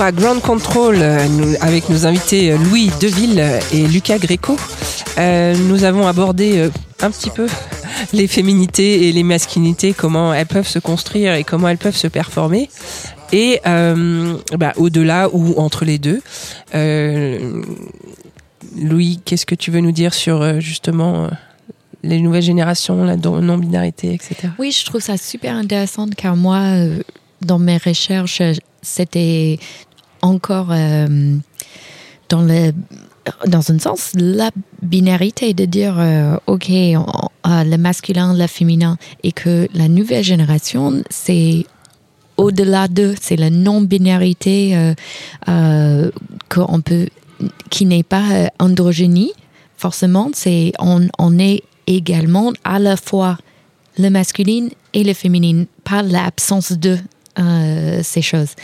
À Ground Control euh, avec nos invités euh, Louis Deville et Lucas Greco, euh, nous avons abordé un petit peu <laughs> les féminités et les masculinités, comment elles peuvent se construire et comment elles peuvent se performer. Et bah, au-delà ou entre les deux. Louis, qu'est-ce que tu veux nous dire sur justement les nouvelles générations, la non-binarité, etc. Oui, je trouve ça super intéressant car moi, dans mes recherches, c'était encore euh, dans le dans un sens la binarité de dire euh, ok euh, le masculin le féminin et que la nouvelle génération c'est au-delà d'eux c'est la non binarité euh, qu'on peut qui n'est pas androgynie. Forcément c'est on, on est également à la fois le masculin et le féminin, pas l'absence de euh, ces choses.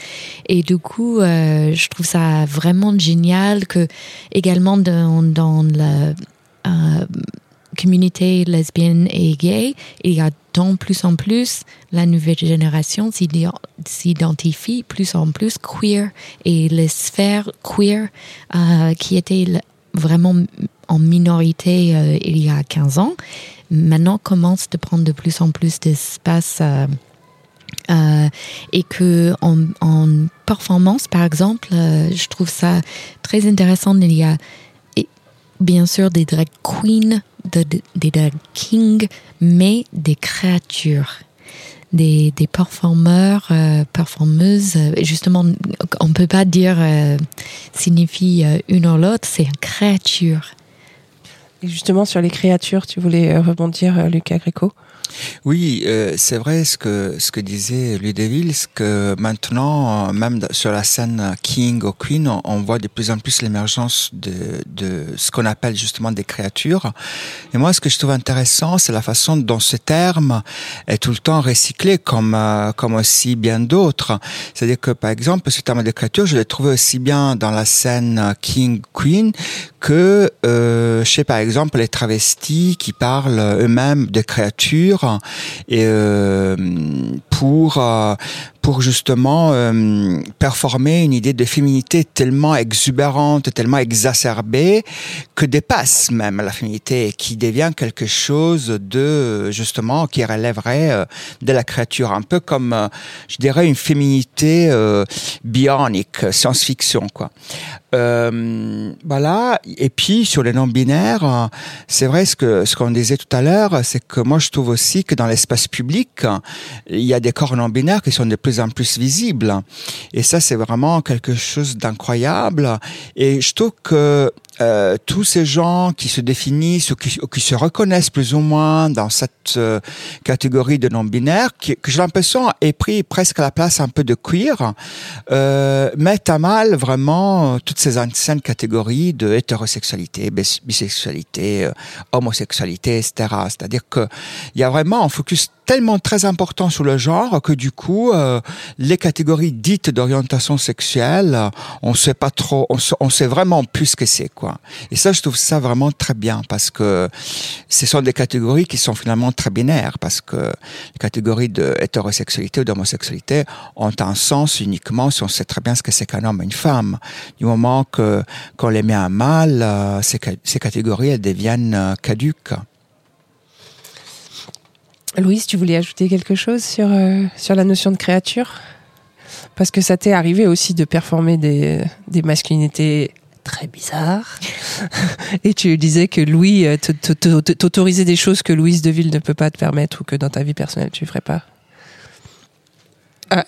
Et du coup, euh, je trouve ça vraiment génial que également dans, dans la euh, communauté lesbienne et gay, il y a de plus en plus la nouvelle génération s'identifie plus en plus queer et les sphères queer euh, qui étaient vraiment en minorité euh, il y a 15 ans, maintenant commencent de prendre de plus en plus d'espace euh, euh, et que en, performance, par exemple, euh, je trouve ça très intéressant. Il y a et, bien sûr des drag queens, de- de- des drag kings, mais des créatures. Des, des performeurs, euh, performeuses, justement, on peut pas dire signifie une ou l'autre, c'est une créature. Et justement, sur les créatures, tu voulais rebondir, Lucas Greco? Oui, euh, c'est vrai ce que ce que disait Ludeville, ce que maintenant, même sur la scène King ou Queen, on, on voit de plus en plus l'émergence de, de ce qu'on appelle justement des créatures. Et moi, ce que je trouve intéressant, c'est la façon dont ce terme est tout le temps recyclé, comme euh, comme aussi bien d'autres. C'est-à-dire que par exemple, ce terme de créature, je l'ai trouvé aussi bien dans la scène King Queen que euh, chez par exemple les travestis qui parlent eux-mêmes de créatures et euh, pour euh, pour justement euh, performer une idée de féminité tellement exubérante, tellement exacerbée que dépasse même la féminité et qui devient quelque chose de justement qui relèverait euh, de la créature, un peu comme je dirais une féminité bionique, science-fiction quoi. Voilà. Et puis sur les non-binaires, c'est vrai ce que ce qu'on disait tout à l'heure, c'est que moi je trouve aussi que dans l'espace public, il y a des corps non binaires qui sont de plus en plus visibles. Et ça, c'est vraiment quelque chose d'incroyable. Et je trouve que euh, tous ces gens qui se définissent ou qui, se reconnaissent plus ou moins dans cette euh, catégorie de non-binaires, que j'ai l'impression est pris presque à la place un peu de queer, euh, mettent à mal vraiment toutes ces anciennes catégories de hétérosexualité, bisexualité, euh, homosexualité, etc. C'est-à-dire que il y a vraiment un focus tellement très important sur le genre que du coup, euh, les catégories dites d'orientation sexuelle, on sait pas trop, on sait, on sait vraiment plus ce que c'est quoi. Et ça, je trouve ça vraiment très bien parce que ce sont des catégories qui sont finalement très binaires parce que les catégories de hétérosexualité ou d'homosexualité ont un sens uniquement si on sait très bien ce que c'est qu'un homme et une femme. Du moment que qu'on les met à mal, euh, ces, catégories elles deviennent euh, caduques. Louise, tu voulais ajouter quelque chose sur, euh, sur la notion de créature? Parce que ça t'est arrivé aussi de performer des masculinités très bizarres. <laughs> Et tu disais que Louis euh, t'autorisait des choses que Louise Deville ne peut pas te permettre ou que dans ta vie personnelle tu ne ferais pas. Ah.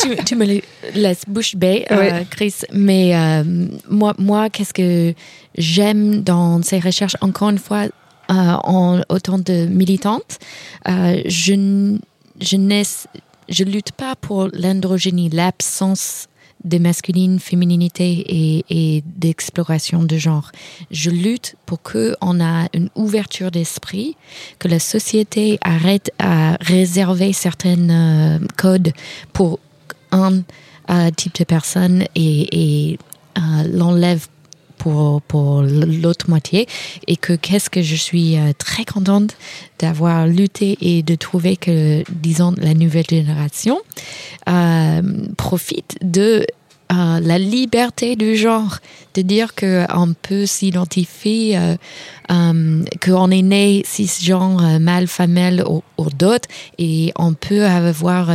tu, tu, me laisses bouche bée, euh, Chris. Mais euh, moi, moi qu'est-ce que j'aime dans ces recherches, encore une fois, euh, en autant de militante, euh, je, je, je lutte pas pour l'androgénie, l'absence de masculine, fémininité et, d'exploration de genre. Je lutte pour que on a une ouverture d'esprit, que la société arrête à réserver certains euh, codes pour un euh, type de personne et, et euh, l'enlève pour, pour l'autre moitié et que qu'est-ce que je suis euh, très contente d'avoir lutté et de trouver que, disons, la nouvelle génération euh, profite de euh, la liberté du genre, de dire qu'on peut s'identifier, euh, euh, qu'on est né cisgenre, mâle, femelle ou, d'autres, et on peut avoir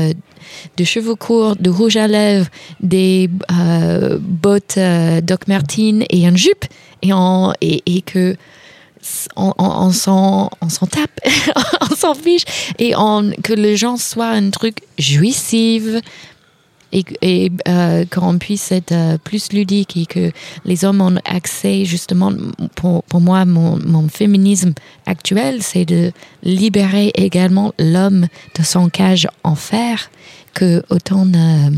de cheveux courts, de rouge à lèvres, des euh, bottes euh, Doc Martin et une jupe, et, et, et que on, on, on s'en tape, <laughs> on s'en fiche, et on, que les gens soient un truc jouissif, et, et euh, qu'on puisse être euh, plus ludique et que les hommes ont accès justement pour, pour moi mon, mon féminisme actuel c'est de libérer également l'homme de son cage en fer que autant euh,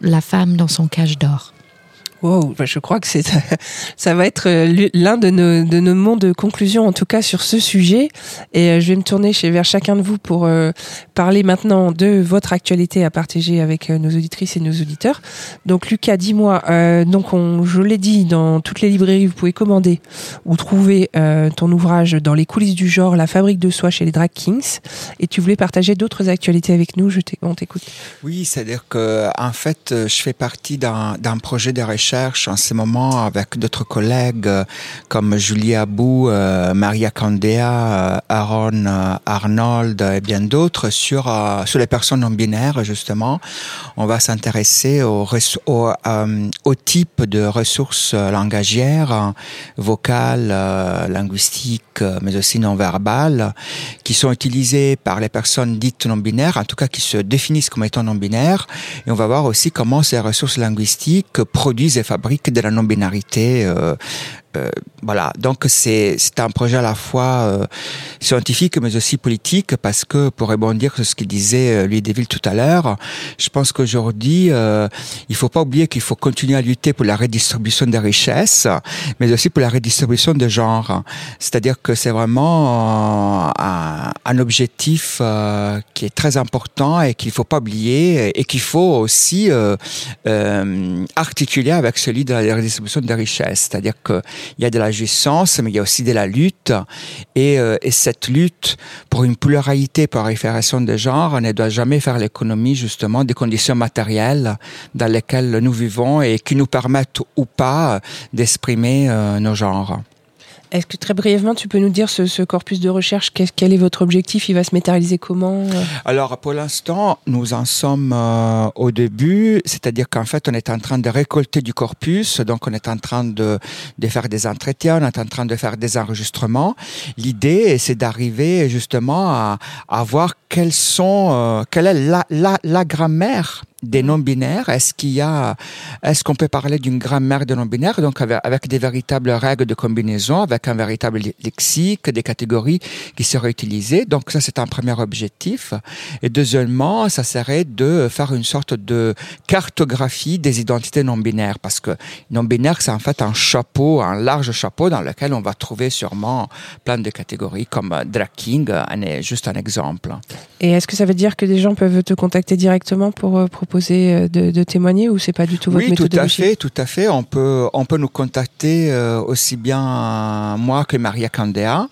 la femme dans son cage d'or Bah je crois que <laughs> ça va être euh, l'un de nos, de mots de conclusion en tout cas sur ce sujet. Et euh, je vais me tourner vers chacun de vous pour euh, parler maintenant de votre actualité à partager avec nos auditrices et nos auditeurs. Donc Lucas, dis-moi, donc on, je l'ai dit, dans toutes les librairies, vous pouvez commander ou trouver ton ouvrage dans les coulisses du genre, la fabrique de soie chez les Drag Kings. Et tu voulais partager d'autres actualités avec nous. Je on t'écoute. Oui, c'est-à-dire que en fait, je fais partie d'un projet de recherche en ce moment avec d'autres collègues euh, comme Julie Abou, euh, Maria Candea, euh, Aaron Arnold et bien d'autres sur, sur les personnes non binaires justement. On va s'intéresser au, au, euh, au type de ressources langagières, vocales, linguistiques, mais aussi non verbales, qui sont utilisées par les personnes dites non binaires, en tout cas qui se définissent comme étant non binaires. Et on va voir aussi comment ces ressources linguistiques produisent et fabriquent de la non-binarité euh, euh, voilà, donc c'est un projet à la fois euh, scientifique mais aussi politique parce que pour rebondir sur ce qu'il disait euh, Louis Deville tout à l'heure, je pense qu'aujourd'hui euh, il faut pas oublier qu'il faut continuer à lutter pour la redistribution des richesses, mais aussi pour la redistribution de genre. C'est-à-dire que c'est vraiment un, un objectif euh, qui est très important et qu'il faut pas oublier et qu'il faut aussi euh, euh, articuler avec celui de la redistribution des richesses. C'est-à-dire que il y a de la jouissance, mais il y a aussi de la lutte. Et, euh, et cette lutte pour une pluralité par référation de genre ne doit jamais faire l'économie justement des conditions matérielles dans lesquelles nous vivons et qui nous permettent ou pas d'exprimer euh, nos genres. Est-ce que très brièvement, tu peux nous dire ce, ce corpus de recherche, qu'est- quel est votre objectif? Il va se matérialiser comment euh? Alors pour l'instant, nous en sommes euh, au début, c'est-à-dire qu'en fait, on est en train de récolter du corpus, donc on est en train de, de faire des entretiens, on est en train de faire des enregistrements. L'idée, c'est d'arriver justement à, à voir quels sont, euh, quelle est la, la, la grammaire des non-binaires. Est-ce qu'il y a, est-ce qu'on peut parler d'une grammaire de non-binaires, donc avec, des véritables règles de combinaison, avec un véritable lexique, des catégories qui seraient utilisées? Donc ça, c'est un premier objectif. Et deuxièmement, ça serait de faire une sorte de cartographie des identités non-binaires, parce que non-binaire, c'est en fait un chapeau, un large chapeau dans lequel on va trouver sûrement plein de catégories, comme euh, drag king euh, juste un exemple. Et est-ce que ça veut dire que des gens peuvent te contacter directement pour euh, proposer euh, de, de témoigner ou c'est pas du tout votre Oui, tout à fait, tout à fait. On peut, on peut nous contacter euh, aussi bien euh, moi que Maria Candea,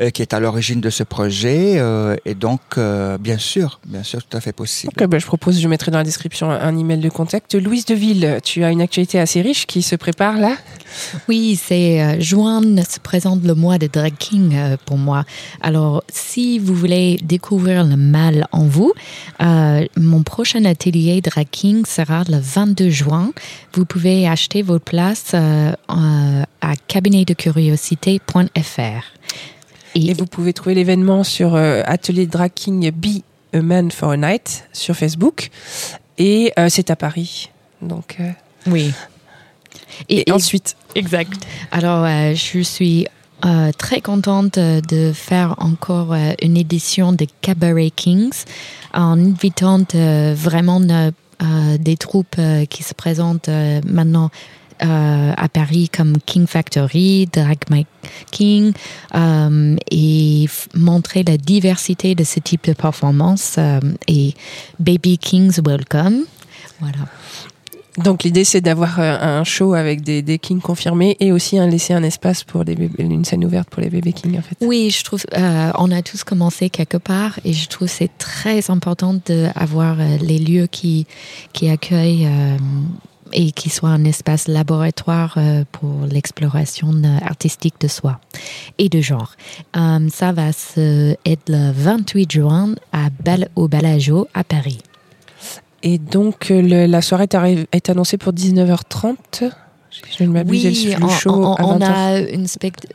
euh, qui est à l'origine de ce projet. euh, et donc, euh, bien sûr, bien sûr, tout à fait possible. Ben, je propose, je mettrai dans la description un, un email de contact. Louise Deville, tu as une actualité assez riche qui se prépare là? Oui, c'est euh, juin se présente le mois de drag king euh, pour moi. Alors, si vous voulez découvrir le mal en vous, euh, mon prochain atelier drag king sera le 22 juin. Vous pouvez acheter vos places euh, à cabinetdecuriosité.fr. Et vous pouvez trouver l'événement sur euh, Atelier Drag King Be a Man for a Night sur Facebook. Et euh, c'est à Paris. Donc, oui. et, ensuite, Exact. Alors, euh, je suis euh, très contente de faire encore euh, une édition de Cabaret Kings en invitant euh, vraiment euh, euh, des troupes euh, qui se présentent maintenant à Paris comme King Factory, Drag My King et montrer la diversité de ce type de performance et Baby Kings Welcome. Voilà. Donc l'idée c'est d'avoir euh, un show avec des, kings confirmés et aussi un, laisser un espace pour une scène ouverte pour les bébés kings en fait. Oui, je trouve euh, on a tous commencé quelque part et je trouve c'est très important d'avoir euh, les lieux qui accueillent euh, et qui soient un espace laboratoire pour l'exploration artistique de soi et de genre. Ça va être le 28 juin à au Balajo à Paris. Et donc euh, le- la soirée est, annoncée pour 19h30. Si je ne m'abuse, suit le on, show on- à on 20h. a une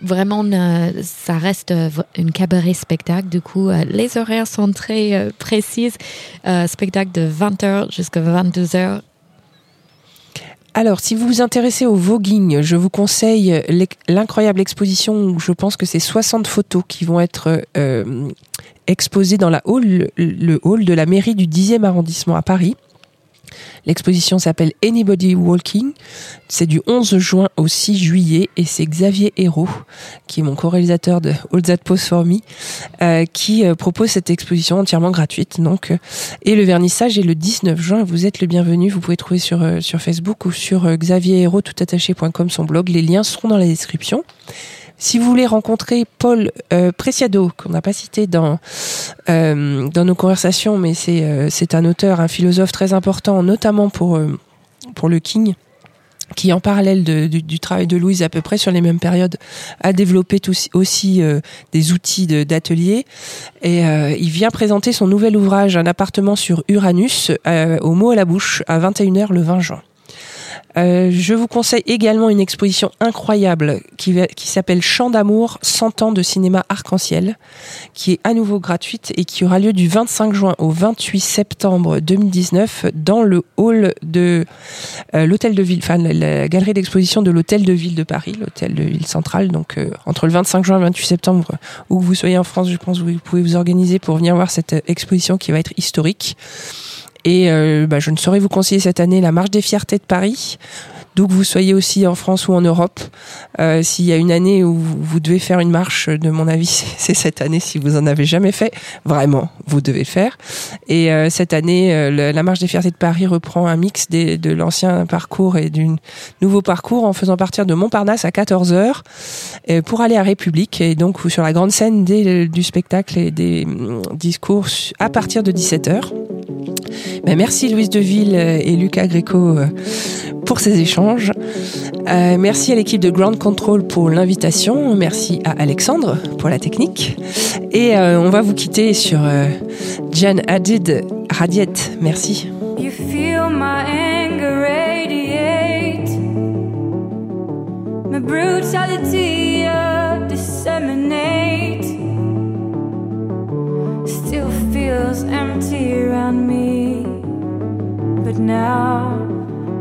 vraiment euh, ça reste euh, une cabaret spectacle. Du coup, euh, les horaires sont très euh, précises. Spectacle de 20h jusqu'à 22h. Alors, si vous vous intéressez au voguing, je vous conseille l'incroyable exposition où je pense que c'est 60 photos qui vont être euh, exposées dans la hall, le hall de la mairie du 10e arrondissement à Paris. L'exposition s'appelle Anybody Walking. C'est du 11 juin au 6 juillet et c'est Xavier Hérault, qui est mon co-réalisateur de All That Pose For Me, euh, qui euh, propose cette exposition entièrement gratuite. Donc, euh, et le vernissage est le 19 juin. Vous êtes le bienvenu. Vous pouvez trouver sur, Facebook ou sur euh, xavierhérault.toutattaché.com son blog. Les liens seront dans la description. Si vous voulez rencontrer Paul euh, Preciado, qu'on n'a pas cité dans, euh, dans nos conversations, mais c'est euh, un auteur, un philosophe très important, notamment pour, euh, pour le King, qui en parallèle du, travail de Louise à peu près sur les mêmes périodes, a développé aussi euh, des outils d'atelier. Et il vient présenter son nouvel ouvrage, Un appartement sur Uranus, au mot à la bouche, à 21h le 20 juin. Euh, je vous conseille également une exposition incroyable qui, s'appelle Chant d'amour, 100 ans de cinéma arc-en-ciel, qui est à nouveau gratuite et qui aura lieu du 25 juin au 28 septembre 2019 dans le hall de euh, l'hôtel de ville, enfin la, galerie d'exposition de l'hôtel de ville de Paris, l'hôtel de ville centrale. Donc euh, entre le 25 juin et le 28 septembre, où vous soyez en France, je pense que vous pouvez vous organiser pour venir voir cette exposition qui va être historique. Et euh, bah, je ne saurais vous conseiller cette année la Marche des Fiertés de Paris. Que vous soyez aussi en France ou en Europe. Euh, S'il y a une année où vous devez faire une marche, de mon avis, <laughs> c'est cette année si vous en avez jamais fait. Vraiment, vous devez faire. Et euh, cette année, euh, la Marche des Fiertés de Paris reprend un mix de l'ancien parcours et du nouveau parcours en faisant partir de Montparnasse à 14h pour aller à République. Et donc sur la grande scène du spectacle et des hum, discours à partir de 17h. Ben, merci Louise Deville euh, et Lucas Gréco euh, pour ces échanges. Euh, merci à l'équipe de Ground Control pour l'invitation. Merci à Alexandre pour la technique. Et on va vous quitter sur euh, Jan Hadid Radiette. Merci. Anger radiate. Still feels empty around me, but now,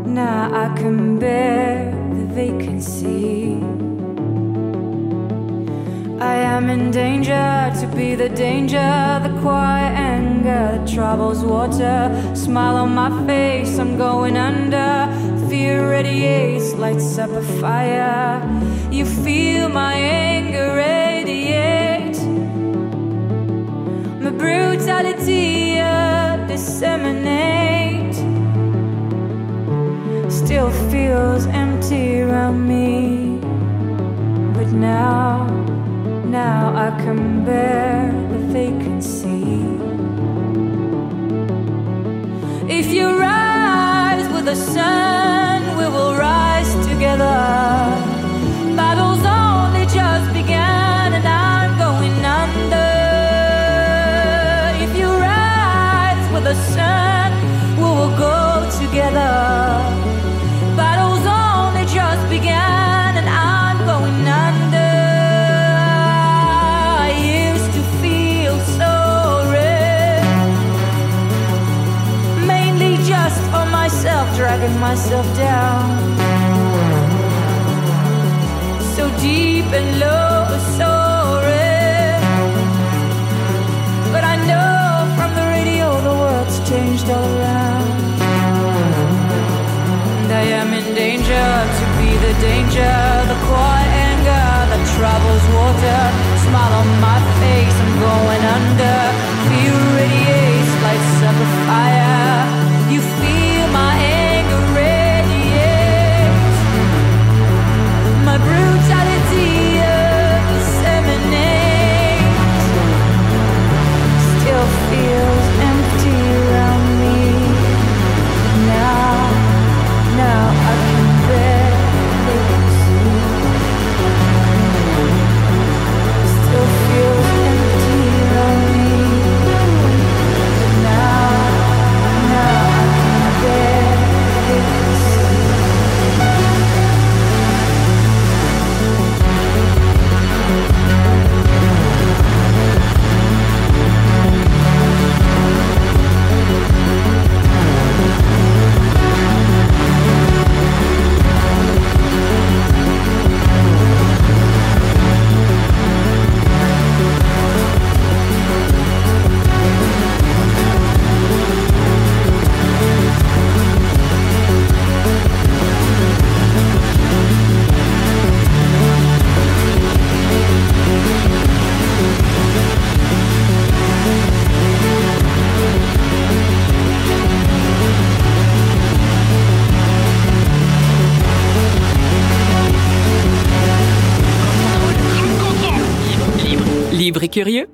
now I can bear the vacancy. I am in danger to be the danger, the quiet anger troubles water. Smile on my face, I'm going under. Fear radiates, lights up a fire. You feel my anger radiate, my brutality uh, disseminate. Still feels empty around me, but now. Now I can bear the vacancy. If you rise with the sun, we will rise together. Dragging myself down. So deep and low, so red. But I know from the radio the world's changed all around. And I am in danger to be the danger, the quiet anger that travels water. Smile on my face, I'm going under. Libre, et curieux